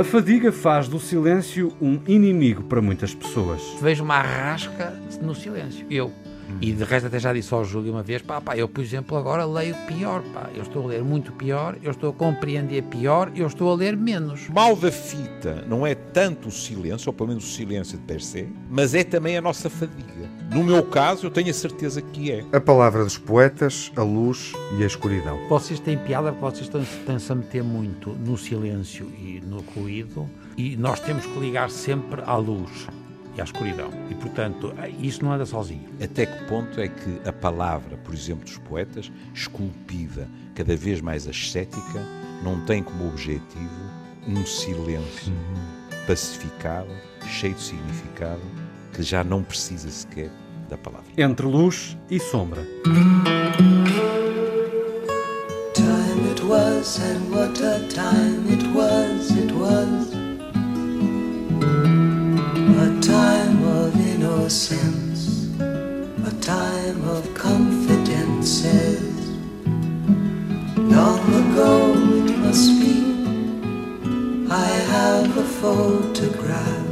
A fadiga faz do silêncio um inimigo para muitas pessoas. Vejo uma arrasca no silêncio. Eu. E de resto até já disse ao Júlio uma vez, pá, pá, eu por exemplo agora leio pior, pá, eu estou a ler muito pior, eu estou a compreender pior, eu estou a ler menos. Mal da fita não é tanto o silêncio, ou pelo menos o silêncio de per se, mas é também a nossa fadiga. No meu caso, eu tenho a certeza que é. A palavra dos poetas, a luz e a escuridão. Vocês têm piada porque vocês estão-se a meter muito no silêncio e no ruído e nós temos que ligar sempre à luz e à escuridão. E, portanto, isso não anda sozinho. Até que ponto é que a palavra, por exemplo, dos poetas, esculpida, cada vez mais ascética, não tem como objetivo um silêncio pacificado, cheio de significado, que já não precisa sequer da palavra. Entre luz e sombra. Time it was, and what a time it was, it was. Time of confidences. Long ago it must be, I have a photograph.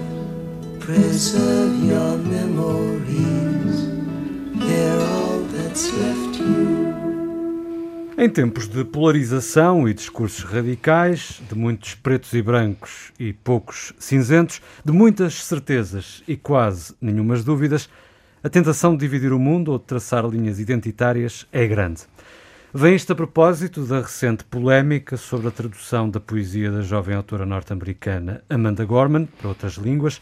Preserve your memories, they're all that's left you. Em tempos de polarização e discursos radicais, de muitos pretos e brancos e poucos cinzentos, de muitas certezas e quase nenhumas dúvidas, a tentação de dividir o mundo ou de traçar linhas identitárias é grande. Vem isto a propósito da recente polémica sobre a tradução da poesia da jovem autora norte-americana Amanda Gorman para outras línguas.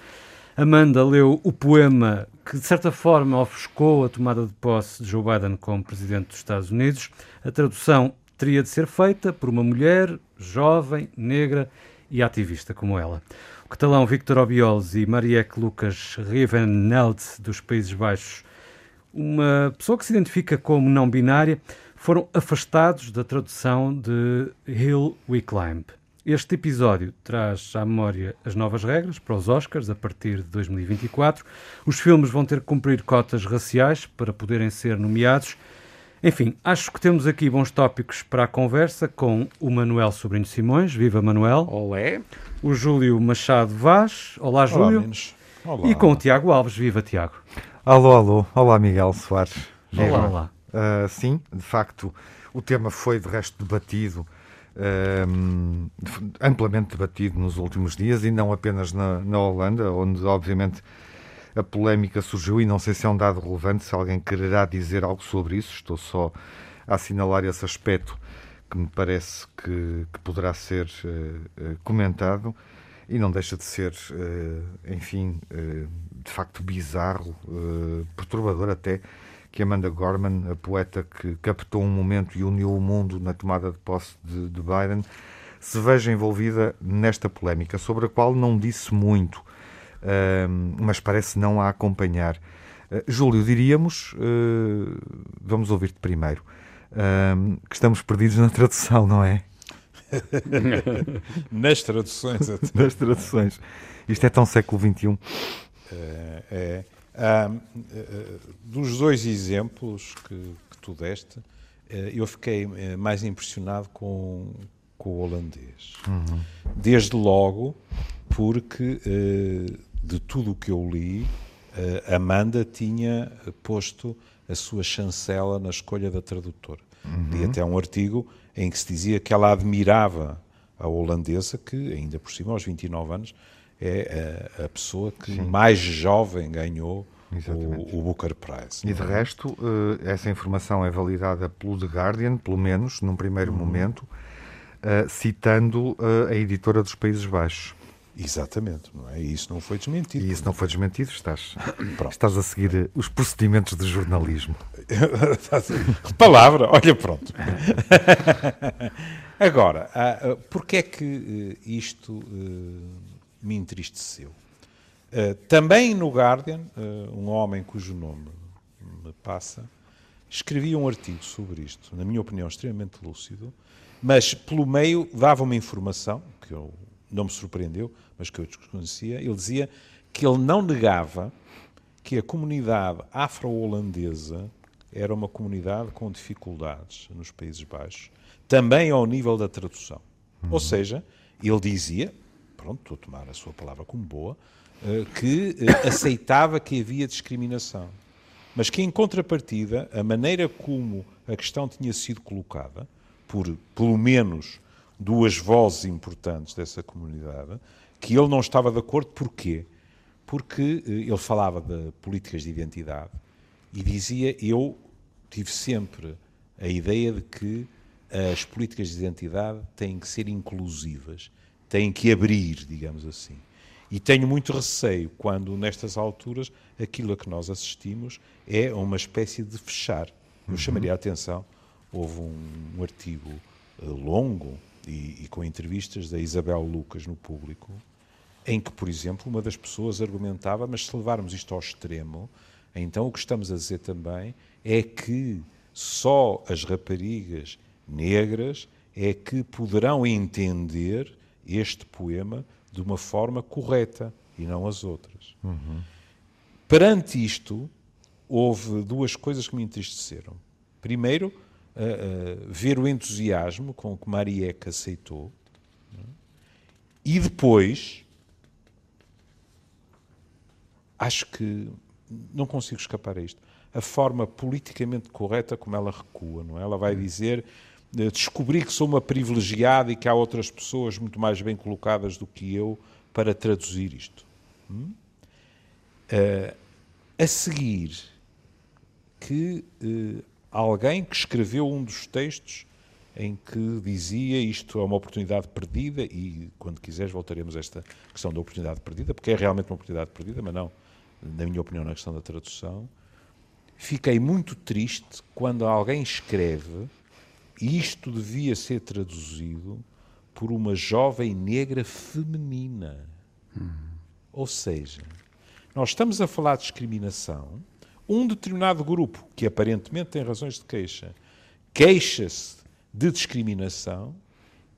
Amanda leu o poema que, de certa forma, ofuscou a tomada de posse de Joe Biden como presidente dos Estados Unidos. A tradução teria de ser feita por uma mulher jovem, negra e ativista como ela. O catalão Victor Obiols e Marieke Lucas Riveneld, dos Países Baixos, uma pessoa que se identifica como não binária, foram afastados da tradução de Hill We Climb. Este episódio traz à memória as novas regras para os Oscars a partir de 2024. Os filmes vão ter que cumprir cotas raciais para poderem ser nomeados. Enfim, acho que temos aqui bons tópicos para a conversa com o Manuel Sobrinho Simões. Viva Manuel. Olé. O Júlio Machado Vaz. Olá, Júlio. Olá, Olá. E com o Tiago Alves. Viva, Tiago. Alô, alô. Olá, Miguel Soares. Olá, olá. Uh, sim, de facto, o tema foi de resto debatido um, amplamente debatido nos últimos dias e não apenas na, na, Holanda, onde obviamente a polémica surgiu e não sei se é um dado relevante, se alguém quererá dizer algo sobre isso, estou só a assinalar esse aspecto que me parece que, que poderá ser uh, comentado. E não deixa de ser, uh, enfim, uh, de facto bizarro, perturbador até, que Amanda Gorman, a poeta que captou um momento e uniu o mundo na tomada de posse de, de Biden, se veja envolvida nesta polémica, sobre a qual não disse muito, mas parece não a acompanhar. Uh, Júlio, diríamos, uh, vamos ouvir-te primeiro, que estamos perdidos na tradução, não é? Nas traduções. Até. Nas traduções. Isto é tão século XXI. É, é. Ah, dos dois exemplos que, que tu deste, eh, eu fiquei eh, mais impressionado com, com o holandês. Uhum. Desde logo, porque eh, de tudo o que eu li, Amanda tinha posto a sua chancela na escolha da tradutora. Uhum. Li até um artigo em que se dizia que ela admirava a holandesa, que ainda por cima, aos 29 anos, é a, a pessoa que Sim. mais jovem ganhou o, o, Booker Prize. E de é? resto, eh, essa informação é validada pelo The Guardian, pelo menos, num primeiro uhum. momento, eh, citando eh, a editora dos Países Baixos. Exatamente, não é? E isso não foi desmentido. E isso não foi desmentido, estás, estás a seguir os procedimentos de jornalismo. Palavra, olha, pronto. Agora, porquê é que isto me entristeceu? Uh, também no Guardian, um homem cujo nome me passa, escrevia um artigo sobre isto, na minha opinião, extremamente lúcido, mas pelo meio dava uma informação que eu não me surpreendeu, mas que eu desconhecia. Ele dizia que ele não negava que a comunidade afro-holandesa era uma comunidade com dificuldades nos Países Baixos, também ao nível da tradução. Uhum. Ou seja, ele dizia, pronto, estou a tomar a sua palavra como boa, eh, que eh, aceitava que havia discriminação. Mas que, em contrapartida, a maneira como a questão tinha sido colocada, por pelo menos duas vozes importantes dessa comunidade, que ele não estava de acordo. Porquê? Porque eh, ele falava de políticas de identidade e dizia: Eu tive sempre a ideia de que as políticas de identidade têm que ser inclusivas, têm que abrir, digamos assim. E tenho muito receio quando, nestas alturas, aquilo a que nós assistimos é uma espécie de fechar. Eu chamaria a atenção, houve um, um artigo uh, longo e, e, com entrevistas da Isabel Lucas no público, em que, por exemplo, uma das pessoas argumentava, mas se levarmos isto ao extremo, então o que estamos a dizer também é que só as raparigas negras é que poderão entender este poema de uma forma correta e não as outras. Uhum. Perante isto, houve duas coisas que me entristeceram. Primeiro, uh, ver o entusiasmo com que Marieca aceitou, e depois, acho que não consigo escapar a isto, a forma politicamente correta como ela recua, não é? Ela vai dizer descobri que sou uma privilegiada e que há outras pessoas muito mais bem colocadas do que eu para traduzir isto. Hum? Uh, a seguir, que uh, alguém que escreveu um dos textos em que dizia isto é uma oportunidade perdida, e quando quiseres voltaremos a esta questão da oportunidade perdida, porque é realmente uma oportunidade perdida, mas não, na minha opinião, na questão da tradução. Fiquei muito triste quando alguém escreve isto devia ser traduzido por uma jovem negra feminina. Hum. Ou seja, nós estamos a falar de discriminação. Um determinado grupo, que aparentemente tem razões de queixa, queixa-se de discriminação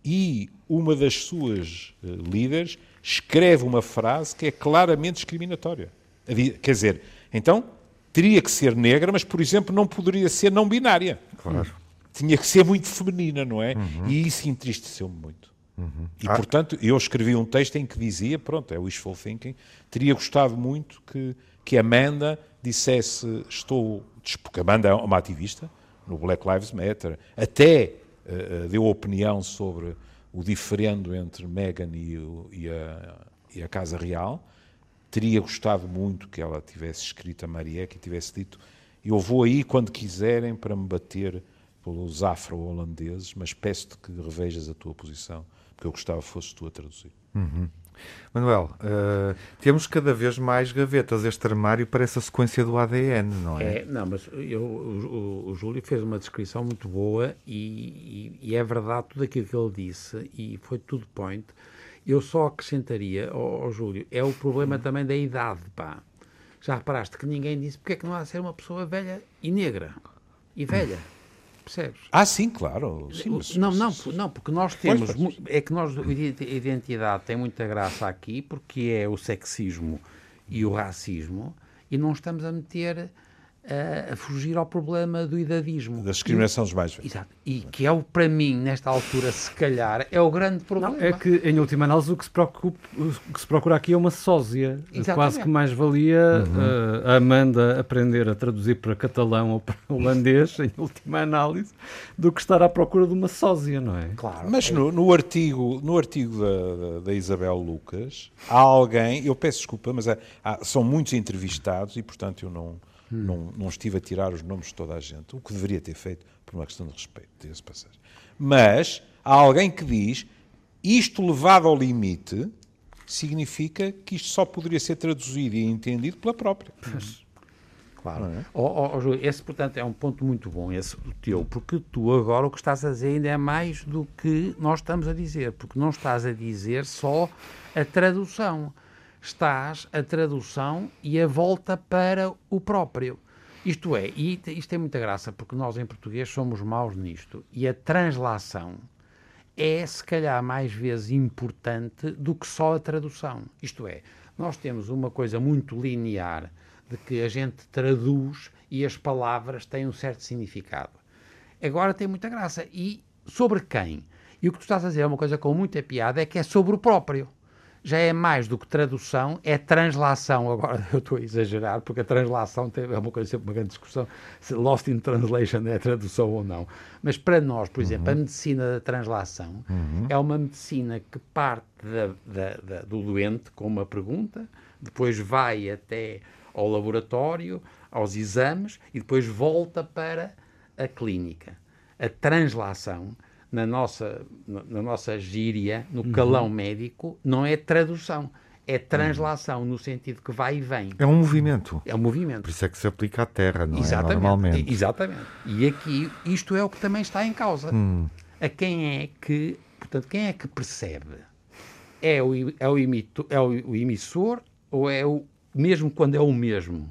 e uma das suas uh, líderes escreve uma frase que é claramente discriminatória. Quer dizer, então teria que ser negra, mas, por exemplo, não poderia ser não binária. Claro tinha que ser muito feminina, não é? Uhum. E isso entristeceu-me muito. Uhum. E, ah. portanto, eu escrevi um texto em que dizia, pronto, é wishful thinking, teria gostado muito que, que Amanda dissesse, estou, porque Amanda é uma ativista no Black Lives Matter, até uh, deu opinião sobre o diferendo entre Meghan e, e, a, e, a, Casa Real, teria gostado muito que ela tivesse escrito a Mariette e tivesse dito, eu vou aí quando quiserem para me bater pelos afro-holandeses, mas peço-te que revejas a tua posição, porque eu gostava que fosses tu a traduzir. Uhum. Manuel, uh, temos cada vez mais gavetas. Este armário parece a sequência do ADN, não é? é não, mas eu, o, o, Júlio fez uma descrição muito boa e, e, e, é verdade tudo aquilo que ele disse e foi tudo point. Eu só acrescentaria, ao, ao Júlio, é o problema uhum. também da idade, pá. Já reparaste que ninguém disse porque é que não há de ser uma pessoa velha e negra e velha. Percebes? Ah, sim, claro. Sim, mas, não, não, não, porque nós temos. Pois, é que nós, a identidade tem muita graça aqui, porque é o sexismo e o racismo, e não estamos a meter a, a fugir ao problema do idadismo. Da discriminação dos mais velhos. Exato. E que é o, para mim, nesta altura, se calhar, é o grande problema. Não, é que, em última análise, o que se, preocupa, o que se procura aqui é uma sósia. Exatamente. Quase que mais valia uhum. uh, a Amanda aprender a traduzir para catalão ou para holandês, em última análise, do que estar à procura de uma sósia, não é? Claro. Mas no, no artigo, no artigo da, da, Isabel Lucas, há alguém, eu peço desculpa, mas há, há, são muitos entrevistados e, portanto, eu não Hum. Não, não estive a tirar os nomes de toda a gente, o que deveria ter feito por uma questão de respeito, desse passagem. Mas há alguém que diz isto levado ao limite significa que isto só poderia ser traduzido e entendido pela própria. Pois. Claro. É? Oh, oh, oh, esse, portanto, é um ponto muito bom, esse o teu, porque tu agora o que estás a dizer ainda é mais do que nós estamos a dizer, porque não estás a dizer só a tradução estás a tradução e a volta para o próprio. Isto é, e isto tem muita graça, porque nós em português somos maus nisto, e a translação é, se calhar, mais vezes importante do que só a tradução. Isto é, nós temos uma coisa muito linear de que a gente traduz e as palavras têm um certo significado. Agora tem muita graça. E sobre quem? E o que tu estás a dizer é uma coisa com muita piada, é que é sobre o próprio já é mais do que tradução, é translação. Agora eu estou a exagerar, porque a translação é uma coisa sempre uma grande discussão, se lost in translation é tradução ou não. Mas para nós, por exemplo, a medicina da translação é uma medicina que parte da- da- da- do doente com uma pergunta, depois vai até ao laboratório, aos exames e depois volta para a clínica. A translação, na nossa, na, nossa gíria, no calão médico, não é tradução, é translação, no sentido que vai e vem. É um movimento. É um movimento. Por isso é que se aplica à Terra, não é? Exatamente. Normalmente. E- Exatamente. E aqui, isto é o que também está em causa. Hum. A quem é que, portanto, quem é que percebe? É o, é o, imito, é o, o emissor ou é o, mesmo quando é o mesmo?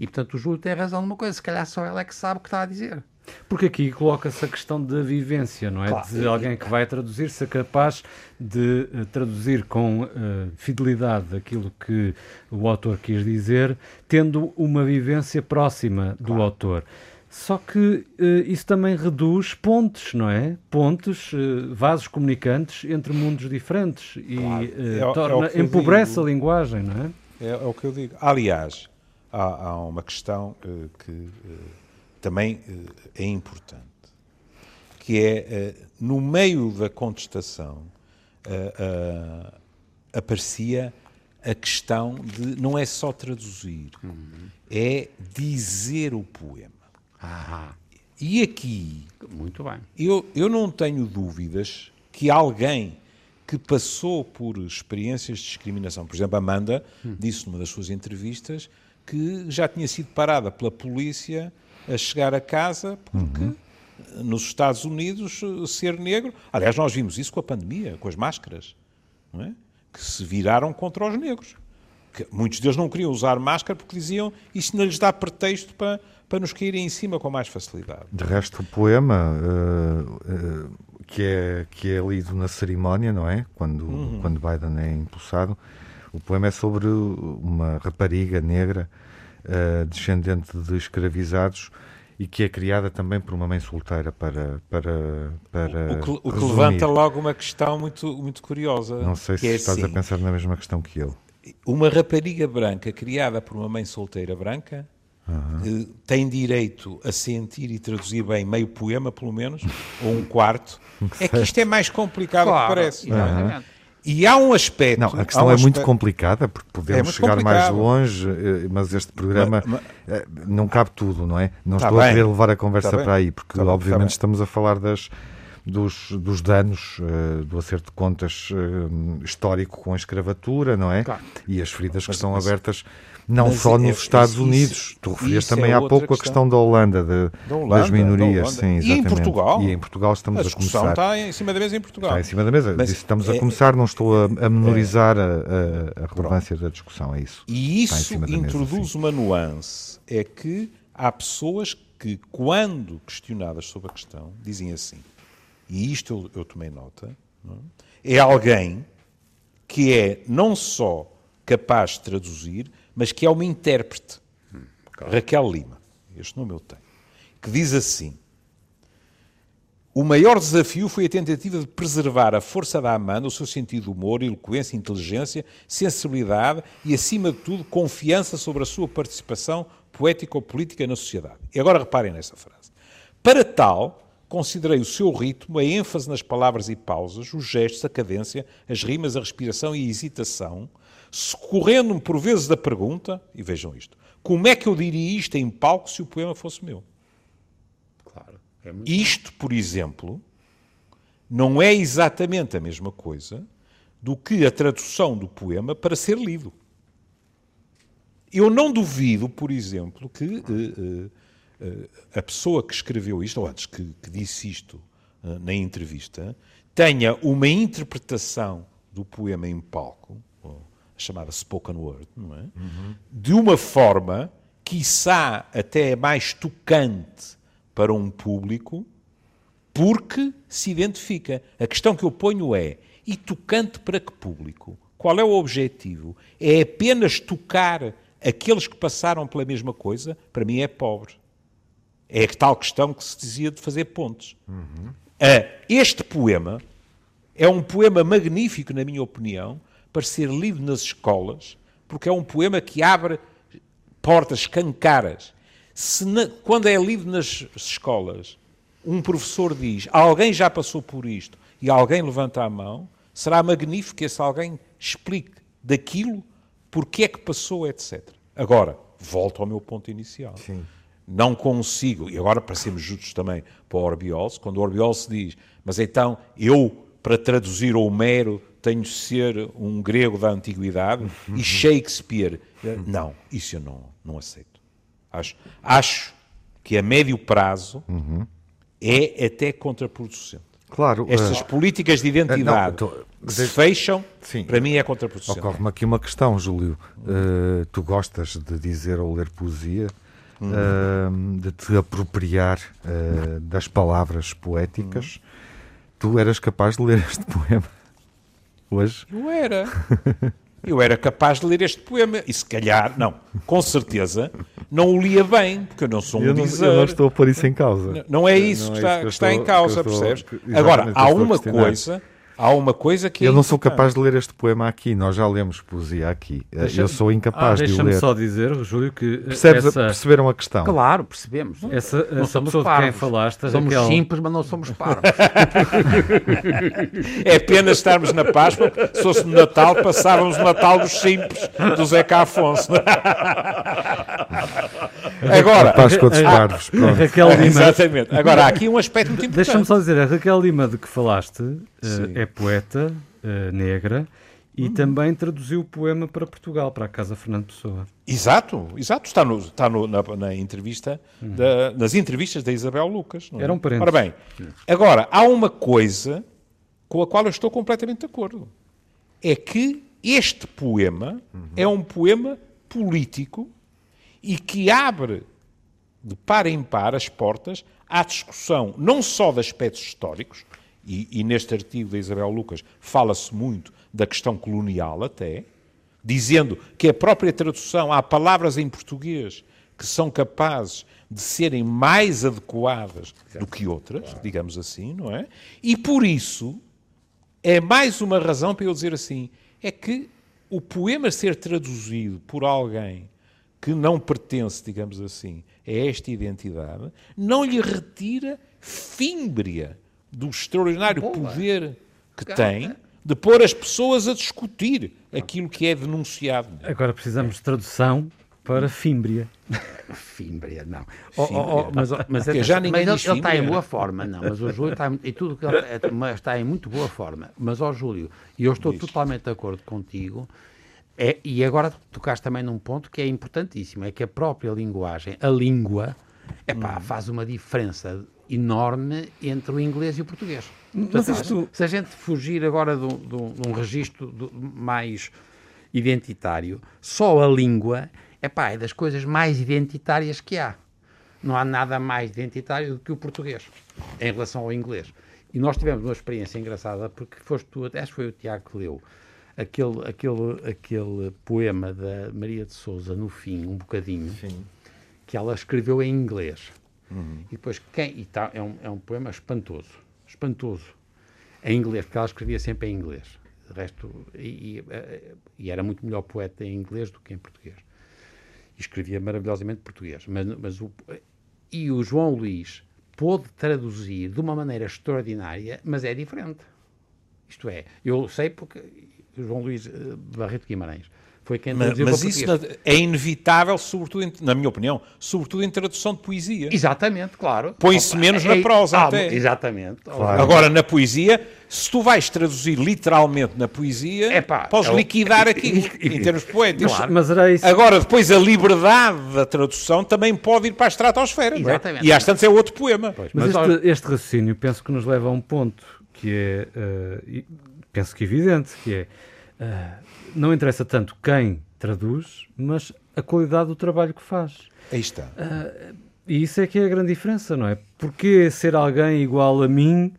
E, portanto, o Júlio tem razão numa coisa, se calhar só ela é que sabe o que está a dizer. Porque aqui coloca-se a questão da vivência, não é? Claro. De alguém que vai traduzir ser capaz de eh, traduzir com eh, fidelidade aquilo que o autor quis dizer, tendo uma vivência próxima do autor. Só que eh, isso também reduz pontes, não é? Pontes, eh, vasos comunicantes entre mundos diferentes e eh, É é o torna, eu empobrece digo. a linguagem, não é? É, é o que eu digo. Aliás, há, há uma questão que também eh, é importante, que é, eh, no meio da contestação, eh, aparecia a questão de não é só traduzir, é dizer o poema. Ah, E aqui muito bem. eu, eu não tenho dúvidas que alguém que passou por experiências de discriminação, por exemplo, Amanda disse numa das suas entrevistas que já tinha sido parada pela polícia a chegar a casa porque nos Estados Unidos ser negro. Aliás, nós vimos isso com a pandemia, com as máscaras, é? que se viraram contra os negros. Que muitos deles não queriam usar máscara porque diziam isso não lhes dá pretexto para, para nos caírem em cima com mais facilidade. De resto, o poema eh, eh, que, é, que é lido na cerimónia, não é? Quando, Uhum. quando Biden é impulsado, o poema é sobre uma rapariga negra eh, descendente de escravizados e que é criada também por uma mãe solteira para, para, para O que, o que levanta logo uma questão muito, muito curiosa. Não sei se é estás a assim, pensar na mesma questão que eu. Uma rapariga branca criada por uma mãe solteira branca eh, tem direito a sentir e traduzir bem meio poema, pelo menos, ou um quarto. É que isto é mais complicado do que Claro, parece. exatamente. E há um aspecto. Não, a questão um é muito aspecto- complicada, porque podemos É muito chegar mais complicado. longe, eh, mas este programa Ma- ma- eh, não cabe tudo, não é? Não Tá estou a bem. querer levar a conversa Tá bem. para aí, porque Tá bem, tá obviamente bem. estamos a falar das, dos, dos danos eh, do acerto de contas eh, histórico com a escravatura, não é? Claro. E as feridas que Mas- estão mas- abridas não só é- nos Estados isso- Unidos. Tu referias isso é também há outra pouco a questão. questão da Holanda, de- Da Holanda, das minorias. da Holanda. Sim, E em. Portugal? E em Portugal estamos A a discussão começar. está em cima da mesa em Portugal. Está em cima da mesa. Mas estamos é- a começar, não estou a, a menorizar a, a- a relevância da discussão, é isso. E isso mesa, introduz sim. uma nuance. É que há pessoas que, quando questionadas sobre a questão, dizem assim, e isto eu, eu tomei nota, é? é alguém que é não só capaz de traduzir, mas que é uma intérprete. Raquel Lima, este nome eu tenho, que diz assim: o maior desafio foi a tentativa de preservar a força da Amanda, o seu sentido de humor, eloquência, inteligência, sensibilidade e, acima de tudo, confiança sobre a sua participação poética ou política na sociedade. E agora reparem nessa frase. Para tal, considerei o seu ritmo, a ênfase nas palavras e pausas, os gestos, a cadência, as rimas, a respiração e a hesitação, socorrendo-me por vezes da pergunta, e vejam isto, como é que eu diria isto em palco se o poema fosse meu? Claro. É Isto, por exemplo, não é exatamente a mesma coisa do que a tradução do poema para ser lido. Eu não duvido, por exemplo, que eh, eh, eh, a pessoa que escreveu isto, ou antes que, que disse isto na entrevista, tenha uma interpretação do poema em palco, a chamada spoken word, não é? De uma forma, quiçá até mais tocante para um público, porque se identifica. A questão que eu ponho é: e tocante para que público? Qual é o objetivo? É apenas tocar aqueles que passaram pela mesma coisa? Para mim é pobre. É a tal questão que se dizia de fazer pontes. Ah, este poema é um poema magnífico, na minha opinião, para ser lido nas escolas, porque é um poema que abre portas cancaras. Na, quando é lido nas escolas, um professor diz alguém já passou por isto e alguém levanta a mão, será magnífico que esse alguém explique daquilo, porque é que passou, etc. Agora, volto ao meu ponto inicial. Sim. Não consigo, e agora para sermos justos também para o Orbiol, quando o Orbiol se diz, mas então eu, para traduzir Homero, tenho de ser um grego da antiguidade e Shakespeare. Não, isso eu não, não aceito. Acho, acho que a médio prazo é até contraproducente. Claro. Estas eh, políticas de identidade não, tô- que se fecham, Sim. para mim é contraproducente. Ocorre-me aqui uma questão, Júlio. Uh, tu gostas de dizer ou ler poesia, uh, de te apropriar uh, das palavras poéticas. Tu eras capaz de ler este poema hoje? Eu era. Eu era capaz de ler este poema. E se calhar, não, com certeza, não o lia bem, porque eu não sou um eu, não, dizer. eu não estou a pôr isso em causa. Não é isso Não que é está, isso que que está em estou- causa, que estou- percebes? Agora, há estou uma coisa, há uma coisa que é Eu não sou capaz de ler este poema aqui. Nós já lemos poesia aqui. Deixa- eu sou Ah, incapaz de o Deixa-me ler. só dizer, Júlio, que eh, Percebes, essa, Perceberam a questão? Claro, percebemos. essa, Não essa somos pessoa de quem parvos. falaste, Somos Raquel, simples, mas não somos parvos. É pena estarmos na Páscoa, se fosse no Natal, passávamos o Natal dos simples, do Zeca Afonso. Agora, A Páscoa dos Parvos. Pronto. Raquel Lima, exatamente. Agora, há aqui um aspecto muito importante. deixa-me só dizer, a Raquel Lima de que falaste eh, Sim. é poeta eh, negra e também traduziu o poema para Portugal, para a Casa Fernando Pessoa. Exato, exato. Está, no, está no- na, na entrevista, da- nas entrevistas da Isabel Lucas. não é? Era um parente. Ora bem, agora, há uma coisa com a qual eu estou completamente de acordo. É que este poema é um poema político e que abre de par em par as portas à discussão não só de aspectos históricos, e, e neste artigo da Isabel Lucas fala-se muito da questão colonial até, dizendo que a própria tradução, há palavras em português que são capazes de serem mais adequadas do que outras, digamos assim, não é? E por isso é mais uma razão para eu dizer assim, é que o poema ser traduzido por alguém que não pertence, digamos assim, a esta identidade, não lhe retira fímbria do extraordinário poder que tem de pôr as pessoas a discutir aquilo que é denunciado. Agora precisamos de tradução para Fímbria. Fímbria, não. Oh, oh, oh, mas, oh, mas, Porque já ninguém mas ele, diz ele está em boa forma, não. Mas o Júlio está, e tudo que ele é- mas está em muito boa forma. Mas, ó Júlio, e eu estou totalmente de acordo contigo, é, e agora tocaste também num ponto que é importantíssimo, é que a própria linguagem, a língua, epá, faz uma diferença enorme entre o inglês e o português. Portanto, isto- Se a gente fugir agora de um, registro do- mais identitário, só a língua epá, é das coisas mais identitárias que há. Não há nada mais identitário do que o português em relação ao inglês. E nós tivemos uma experiência engraçada porque foste tu, acho que foi o Tiago que leu aquele, aquele, aquele poema da Maria de Souza no fim, um bocadinho, que ela escreveu em inglês. E depois quem. E tá, é, um, é um poema espantoso. Espantoso. Em inglês, porque ela escrevia sempre em inglês. De resto, e, e, eh, e era muito melhor poeta em inglês do que em português. E escrevia maravilhosamente português. Mas, mas o, e o João Luís pôde traduzir de uma maneira extraordinária, mas é diferente. Isto é, eu sei porque João Luís eh, Barreto Guimarães foi quem Mas, mas isso na- é inevitável, sobretudo, em- na minha opinião, sobretudo em tradução de poesia. Exatamente, claro. Põe-se menos na prosa ah, até. Exatamente. Claro. Agora, na poesia, se tu vais traduzir literalmente na poesia, Epá, podes é o- liquidar aquilo em termos poéticos. Claro. Mas era isso. Agora, depois, a liberdade da tradução também pode ir para a estratosfera. não é? Exatamente. E às tantas é outro poema. Pois, Mas, mas, este, este raciocínio penso que nos leva a um ponto que é, e penso que evidente, que é, eh, não interessa tanto quem traduz, mas a qualidade do trabalho que faz. Aí está. E isso é que é a grande diferença, não é? Porque ser alguém igual a mim,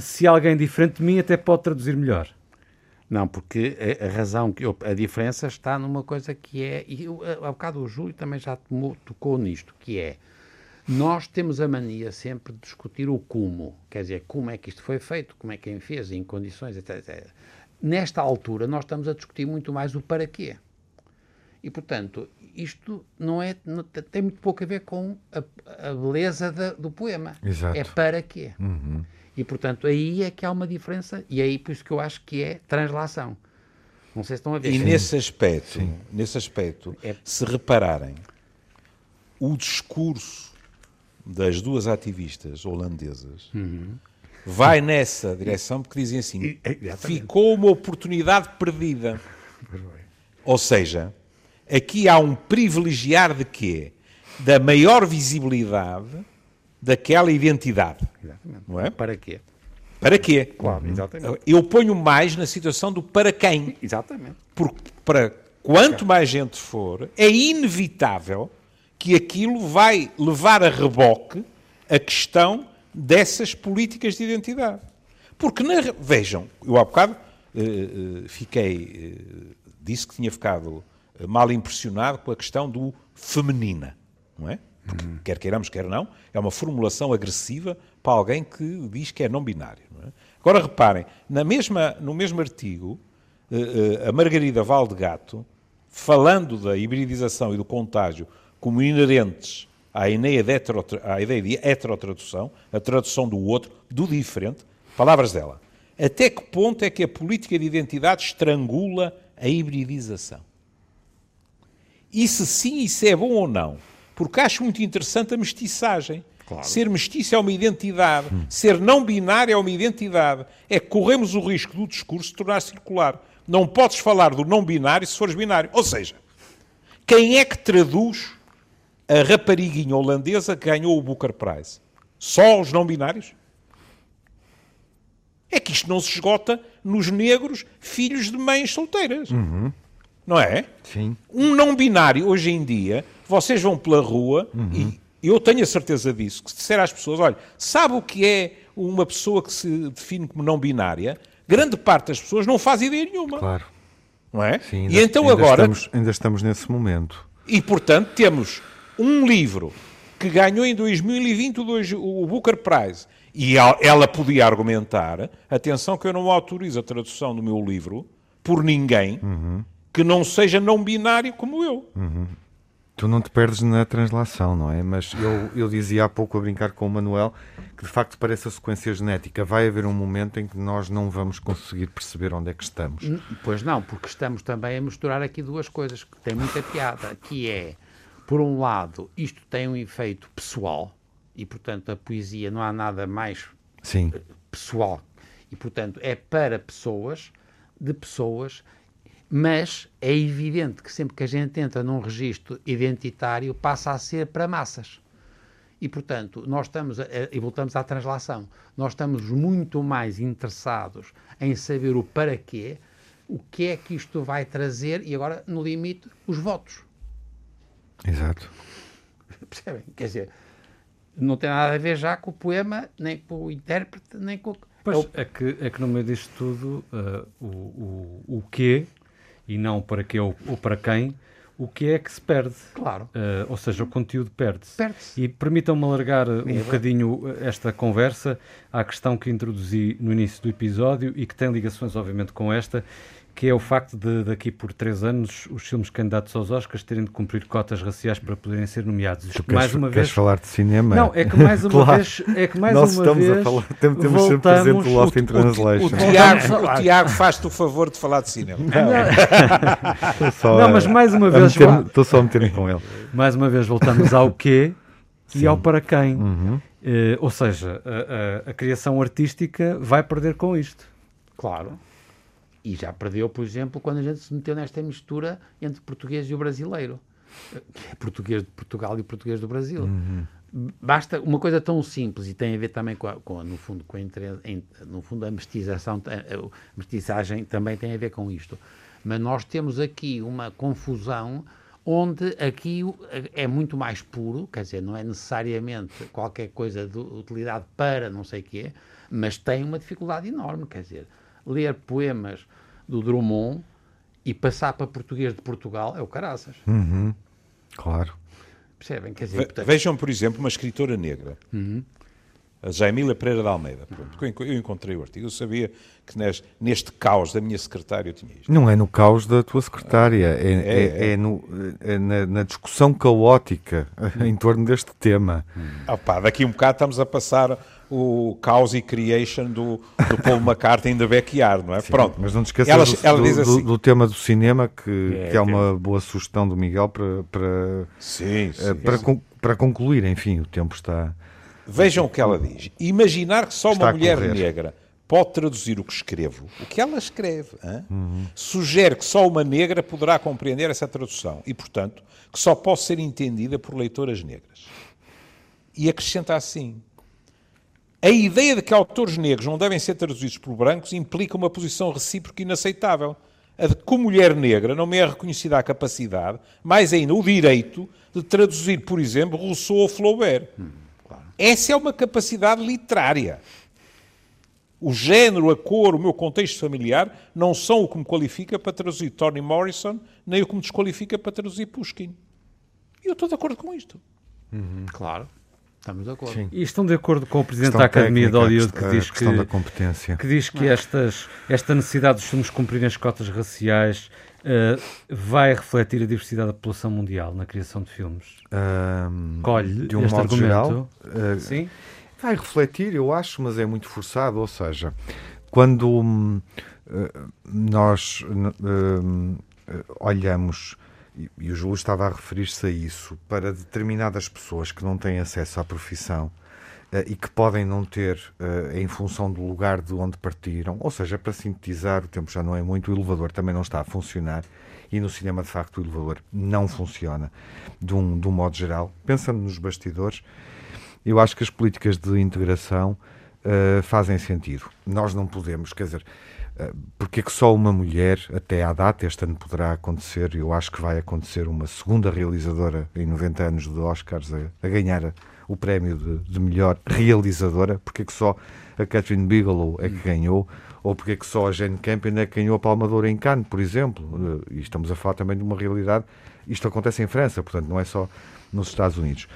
se alguém diferente de mim até pode traduzir melhor? Não, porque a, a razão, que eu- a diferença está numa coisa que é, e eu, a- há bocado o Júlio também já tomou- tocou nisto, que é, nós temos a mania sempre de discutir o como, quer dizer, como é que isto foi feito, como é que quem fez, em condições, etc, etc. nesta altura, nós estamos a discutir muito mais o para quê. E, portanto, isto não é, não, tem muito pouco a ver com a, a beleza da, do poema. Exato. É para quê. Uhum. E, portanto, aí é que há uma diferença, e é aí por isso que eu acho que é translação. Não sei se estão a ver. E nesse aspecto, nesse aspecto, É- se repararem, o discurso das duas ativistas holandesas vai nessa direção porque dizem assim: ficou uma oportunidade perdida. Ou seja, aqui há um privilegiar de quê? Da maior visibilidade daquela identidade. Exatamente. Não é? Para quê? Para quê? Claro, exatamente. Eu ponho mais na situação do para quem. Exatamente. Porque para quanto mais gente for, é inevitável que aquilo vai levar a reboque a questão dessas políticas de identidade. Porque, na, vejam, eu há bocado eh, eh, fiquei, eh, disse que tinha ficado eh, mal impressionado com a questão do feminina, não é? Porque, quer queiramos, quer não, é uma formulação agressiva para alguém que diz que é não binário. não é? Agora reparem, na mesma, no mesmo artigo, eh, eh, a Margarida Valdegato, falando da hibridização e do contágio como inerentes à ideia de, heterotra- à ideia de heterotradução, a tradução do outro, do diferente, palavras dela. Até que ponto é que a política de identidade estrangula a hibridização? E se sim, isso é bom ou não? Porque acho muito interessante a mestiçagem. Ser mestiço é uma identidade, ser não binário é uma identidade. É que corremos o risco do discurso tornar circular. Não podes falar do não binário se fores binário. Ou seja, quem é que traduz a rapariguinha holandesa que ganhou o Booker Prize? Só os não binários? É que isto não se esgota nos negros filhos de mães solteiras. Não é? Sim. Um não binário, hoje em dia, vocês vão pela rua e eu tenho a certeza disso, que se disser às pessoas, olha, sabe o que é uma pessoa que se define como não binária? Grande parte das pessoas não faz ideia nenhuma, Claro. não é? Sim, e então ainda agora, Estamos, ainda estamos nesse momento. e portanto temos um livro que ganhou em 2020 o dois- o Booker Prize e el- ela podia argumentar, atenção que eu não autorizo a tradução do meu livro por ninguém que não seja não binário como eu. Tu não te perdes na translação, não é? Mas eu, eu dizia há pouco a brincar com o Manuel que de facto parece a sequência genética. Vai haver um momento em que nós não vamos conseguir perceber onde é que estamos. N- Pois não, porque estamos também a misturar aqui duas coisas que têm muita piada, que é, por um lado, isto tem um efeito pessoal, e portanto a poesia não há nada mais Sim, pessoal, e portanto é para pessoas, de pessoas, mas é evidente que sempre que a gente entra num registro identitário passa a ser para massas. E, portanto, nós estamos, a- a- e voltamos à translação, nós estamos muito mais interessados em saber o para quê, o que é que isto vai trazer e agora, no limite, os votos. Exato. Percebem? Quer dizer, não tem nada a ver já com o poema, nem com o intérprete, nem com... Pois, É o- é que, é que no meio disto tudo, ah, o, o, o quê, e não para quê ou, ou para quem, o que é que se perde. Claro. Ah, ou seja, o conteúdo perde-se. Perde-se. E permitam-me alargar uh, um É, bocadinho uh, esta conversa à questão que introduzi no início do episódio e que tem ligações, obviamente, com esta, que é o facto de, daqui por três anos, os filmes candidatos aos Oscars terem de cumprir cotas raciais para poderem ser nomeados. Isto, Tu queres, mais uma queres vez. falar de cinema? Não, é que mais uma Claro. vez. É que mais Nós uma estamos vez a falar, temos, temos sempre presente voltamos- o Lost in O, Translation. Tiago, o Tiago faz-te o favor de falar de cinema. Estou só Não, a- mas mais uma vez, vá. Estou só a meter-me com ele. Mais uma vez voltamos ao quê e ao para quem. Uhum. Eh, ou seja, a, a- a criação artística vai perder com isto. Claro. E já perdeu, por exemplo, quando a gente se meteu nesta mistura entre português e o brasileiro. Que é português de Portugal e português do Brasil. Basta uma coisa tão simples e tem a ver também com, a, com a- no fundo, com a, no fundo a mestiçação, a, mestiçagem também tem a ver com isto. Mas nós temos aqui uma confusão onde aqui é muito mais puro, quer dizer, não é necessariamente qualquer coisa de utilidade para não sei o quê, mas tem uma dificuldade enorme, quer dizer, ler poemas do Drummond e passar para português de Portugal é o caraças. Uhum. Claro. Percebem? Quer dizer, Ve- portanto, Vejam, por exemplo, uma escritora negra. a Jaimila Pereira de Almeida. Pronto, eu encontrei o artigo, eu sabia que neste caos da minha secretária eu tinha isto. Não é no caos da tua secretária, é, é, é, é no, é na, na, discussão caótica em torno deste tema. Ah, pá, daqui um bocado estamos a passar o Chaos e Creation do, do Paul McCartney da Backyard, não é? Sim, Pronto. Mas não te esqueças ela, do, ela do, assim, do, tema do cinema, que é, que é uma boa sugestão do Miguel para, para, sim, sim, para, sim. para concluir. Enfim, o tempo está. Vejam o que ela diz. Imaginar que só uma mulher negra pode traduzir o que escrevo, o que ela escreve, uhum. sugere que só uma negra poderá compreender essa tradução e, portanto, que só pode ser entendida por leitoras negras. E acrescenta assim: a ideia de que autores negros não devem ser traduzidos por brancos implica uma posição recíproca inaceitável. A de que, mulher negra, não me é reconhecida a capacidade, mais ainda o direito, de traduzir, por exemplo, Rousseau ou Flaubert. Hum, claro. Essa é uma capacidade literária. O género, a cor, o meu contexto familiar não são o que me qualifica para traduzir Toni Morrison, nem o que me desqualifica para traduzir Pushkin. E eu estou de acordo com isto. Uhum, claro. Estamos de acordo. Sim. E estão de acordo com o Presidente da Academia técnica, de Hollywood que diz que, da competência. que, diz que estas, esta necessidade dos filmes cumprirem as cotas raciais uh, vai refletir a diversidade da população mundial na criação de filmes? Um, Colhe de um este modo argumento? Geral, uh, Sim. Vai refletir, eu acho, mas é muito forçado. Ou seja, quando uh, nós olhamos e o Júlio estava a referir-se a isso, para determinadas pessoas que não têm acesso à profissão uh, e que podem não ter uh, em função do lugar de onde partiram, ou seja, para sintetizar, o tempo já não é muito, o elevador também não está a funcionar e no cinema, de facto, o elevador não funciona de um, de um modo geral. Pensando nos bastidores, eu acho que as políticas de integração uh, fazem sentido. Nós não podemos, quer dizer, porque é que só uma mulher, até à data, este ano poderá acontecer, eu acho que vai acontecer uma segunda realizadora em 90 anos de Oscars a, a ganhar o prémio de, de, melhor realizadora, porque é que só a Catherine Bigelow é que ganhou, ou porque é que só a Jane Campion é que ganhou a Palma em Cannes, por exemplo, e estamos a falar também de uma realidade, isto acontece em França, portanto não é só nos Estados Unidos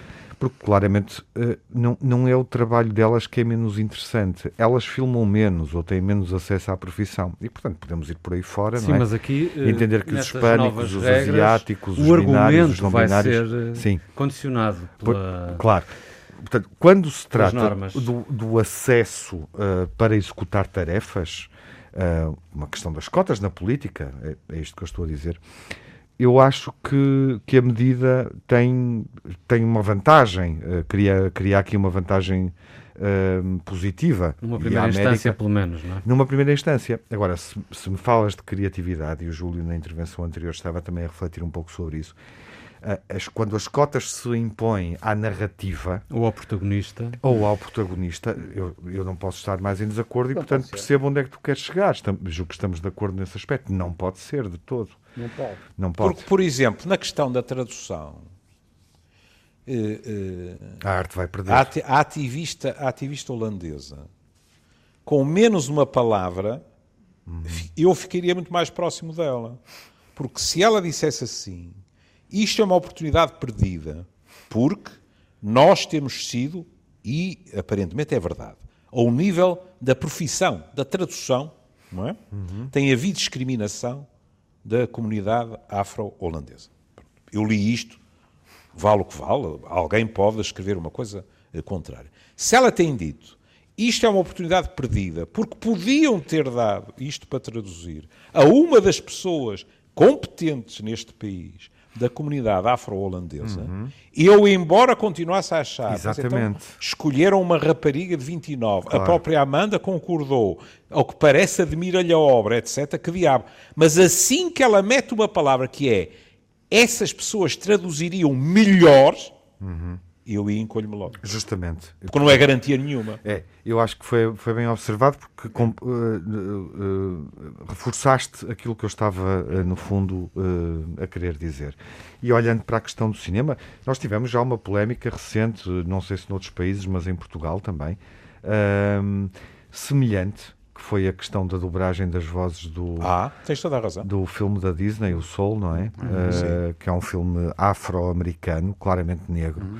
porque claramente uh, não, não é o trabalho delas que é menos interessante. Elas filmam menos ou têm menos acesso à profissão. E, portanto, podemos ir por aí fora, Sim, não é? mas aqui... Uh, Entender que os hispânicos, os regras, asiáticos, os binários, os não vai binários... ser eh, Sim. condicionado pela... Por, claro. Portanto, quando se trata do, do, acesso uh, para executar tarefas, uma questão das cotas na política, é, é isto que eu estou a dizer, eu acho que, que a medida tem, tem uma vantagem, uh, cria, cria aqui uma vantagem uh, positiva. Numa primeira América, instância, pelo menos, não é? Numa primeira instância. Agora, se, se me falas de criatividade, e o Júlio na intervenção anterior estava também a refletir um pouco sobre isso, as, quando as cotas se impõem à narrativa ou ao protagonista ou ao protagonista eu, eu não posso estar mais em desacordo e portanto percebo onde é que tu queres chegar estamos, julgo que estamos de acordo nesse aspecto não pode ser de todo não pode. Não pode. Porque, por exemplo, na questão da tradução, eh, eh, a arte vai perder. A, ativista, a ativista holandesa, com menos uma palavra, uhum. eu ficaria muito mais próximo dela. Porque se ela dissesse assim, isto é uma oportunidade perdida, porque nós temos sido, e aparentemente é verdade, ao nível da profissão, da tradução, não é? Uhum. Tem havido discriminação da comunidade afro-holandesa. Eu li isto, vale o que vale, alguém pode escrever uma coisa eh, contrária. Se ela tem dito isto é uma oportunidade perdida, porque podiam ter dado isto para traduzir a uma das pessoas competentes neste país da comunidade afro-holandesa, uhum. eu, embora continuasse a achar, então Exatamente. Então, escolheram uma rapariga de 29, claro. a própria Amanda concordou, ao que parece admira-lhe a obra, etc. Que diabo. Mas assim que ela mete uma palavra que é essas pessoas traduziriam melhor, uhum eu encolho-me logo. Justamente. Porque não é garantia nenhuma. É, eu acho que foi, foi bem observado porque com, uh, uh, reforçaste aquilo que eu estava, uh, no fundo, a querer dizer. E olhando para a questão do cinema, nós tivemos já uma polémica recente, não sei se noutros países, mas em Portugal também, semelhante que foi a questão da dobragem das vozes do ah, tens toda a razão. do filme da Disney, o Soul, não é? Uhum, uh, que é um filme afro-americano, claramente negro. Uhum.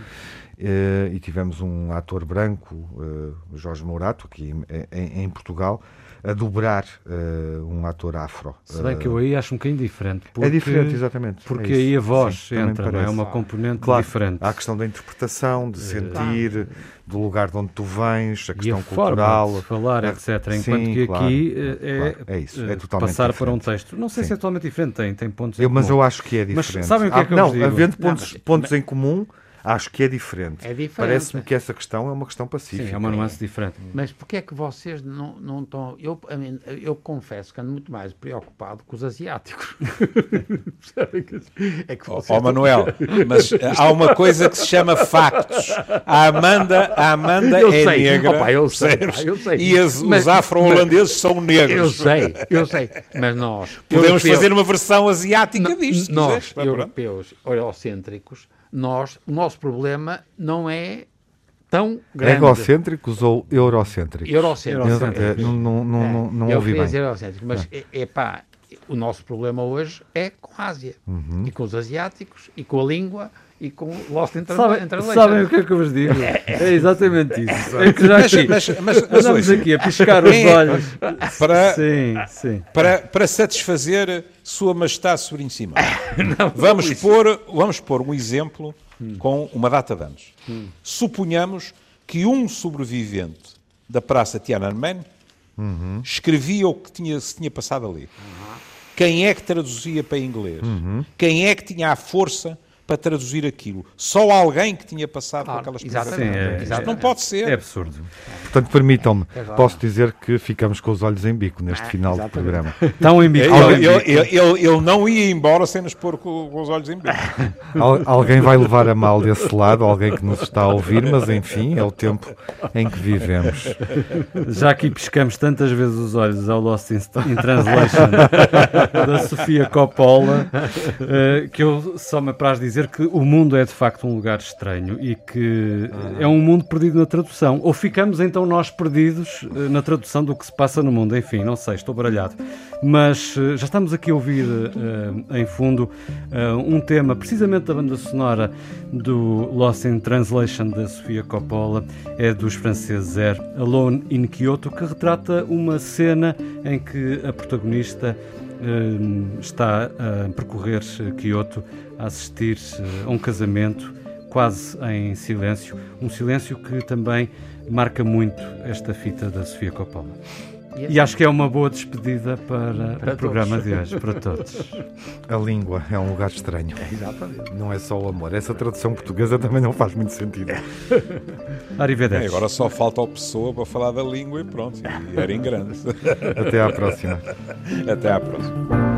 eh, e tivemos um ator branco, eh, Jorge Mourato, aqui em, em- em Portugal, a dobrar eh, um ator afro. Se bem que eu Eh, aí acho um bocadinho diferente. é porque- diferente, exatamente. Porque É aí a voz Sim, entra, não é? parece. uma componente Claro, diferente. há a questão da interpretação, de sentir, do lugar de onde tu vens, a e questão a forma cultural. de falar, É, etc. Enquanto sim, que claro, aqui eh, é, claro, é isso, é eh, totalmente passar para um diferente. texto. Não sei Sim. se é totalmente diferente, tem, tem pontos Eu, em mas comum. eu acho que é Mas diferente. sabem o que é Ah, que eu não, vos digo? havendo Não, pontos, mas- pontos em comum, acho que é diferente. É diferente. Parece-me que essa questão é uma questão pacífica. Sim, é uma nuance diferente. Mas porquê é que vocês não, não estão. Eu, eu confesso que ando muito mais preocupado com os asiáticos. É que Ó vocês ó, Manuel, mas eh, há uma coisa que se chama factos. A Amanda, a Amanda Eu é sei. negra, Opa, eu sei, eu sei. e as- Mas- os afro-holandeses são Eu negros. sei, eu sei. Mas nós. Podemos europeus- fazer uma versão asiática disto, nós, quiseres. Europeus, eurocêntricos, nós, o nosso problema não é tão grande. Egocêntricos ou eurocêntricos? Eurocêntricos. Eu- eu- Não, não, não, não, não eu ouvi bem. eurocêntricos, mas é, é pá, o nosso problema hoje é com a Ásia. Uhum. E com os asiáticos, e com a língua, e com o Lost in Sabem, Translation. sabem o que é que eu vos digo? É exatamente isso. É que já Mas, aqui, mas, mas, mas andamos aqui a piscar os É. olhos. para, Sim, sim. para, para satisfazer Sua Majestade Sereníssima, vamos, pôr, vamos pôr um exemplo com uma data de anos. Suponhamos que um sobrevivente da Praça Tiananmen escrevia o que tinha, se tinha passado ali. Quem é que traduzia para inglês? Quem é que tinha a força para traduzir aquilo? Só alguém que tinha passado Claro, por aquelas exatamente, é- Isto exatamente. não pode ser. É absurdo. Portanto, permitam-me, Agora. posso dizer que ficamos com os olhos em bico neste Ah, final do programa. Tão em bico. Ele, ele- ele- ele- ele não ia embora sem nos pôr com, com os olhos em bico. Al- alguém vai levar a mal desse lado, alguém que nos está a ouvir, mas enfim, é o tempo em que vivemos. Já aqui piscamos tantas vezes os olhos ao Lost in, in Translation da Sofia Coppola eh, que eu só me apraz dizer que o mundo é de facto um lugar estranho e que é um mundo perdido na tradução. Ou ficamos então nós perdidos eh, na tradução do que se passa no mundo. Enfim, não sei, estou baralhado. Mas eh, já estamos aqui a ouvir eh, em fundo eh, um tema precisamente da banda sonora do Lost in Translation da Sofia Coppola, é dos franceses Air Alone in Kyoto, que retrata uma cena em que a protagonista está a percorrer Kyoto, a assistir eh, a um casamento quase em silêncio, um silêncio que também marca muito esta fita da Sofia Coppola. E acho que é uma boa despedida para, Para o programa todos. de hoje, para todos. A língua é um lugar estranho. Exatamente. Não é só o amor. Essa tradução portuguesa também não faz muito sentido. Arrivederci. É, agora só falta a pessoa para falar da língua e pronto. E era em grande. Até à próxima. Até à próxima.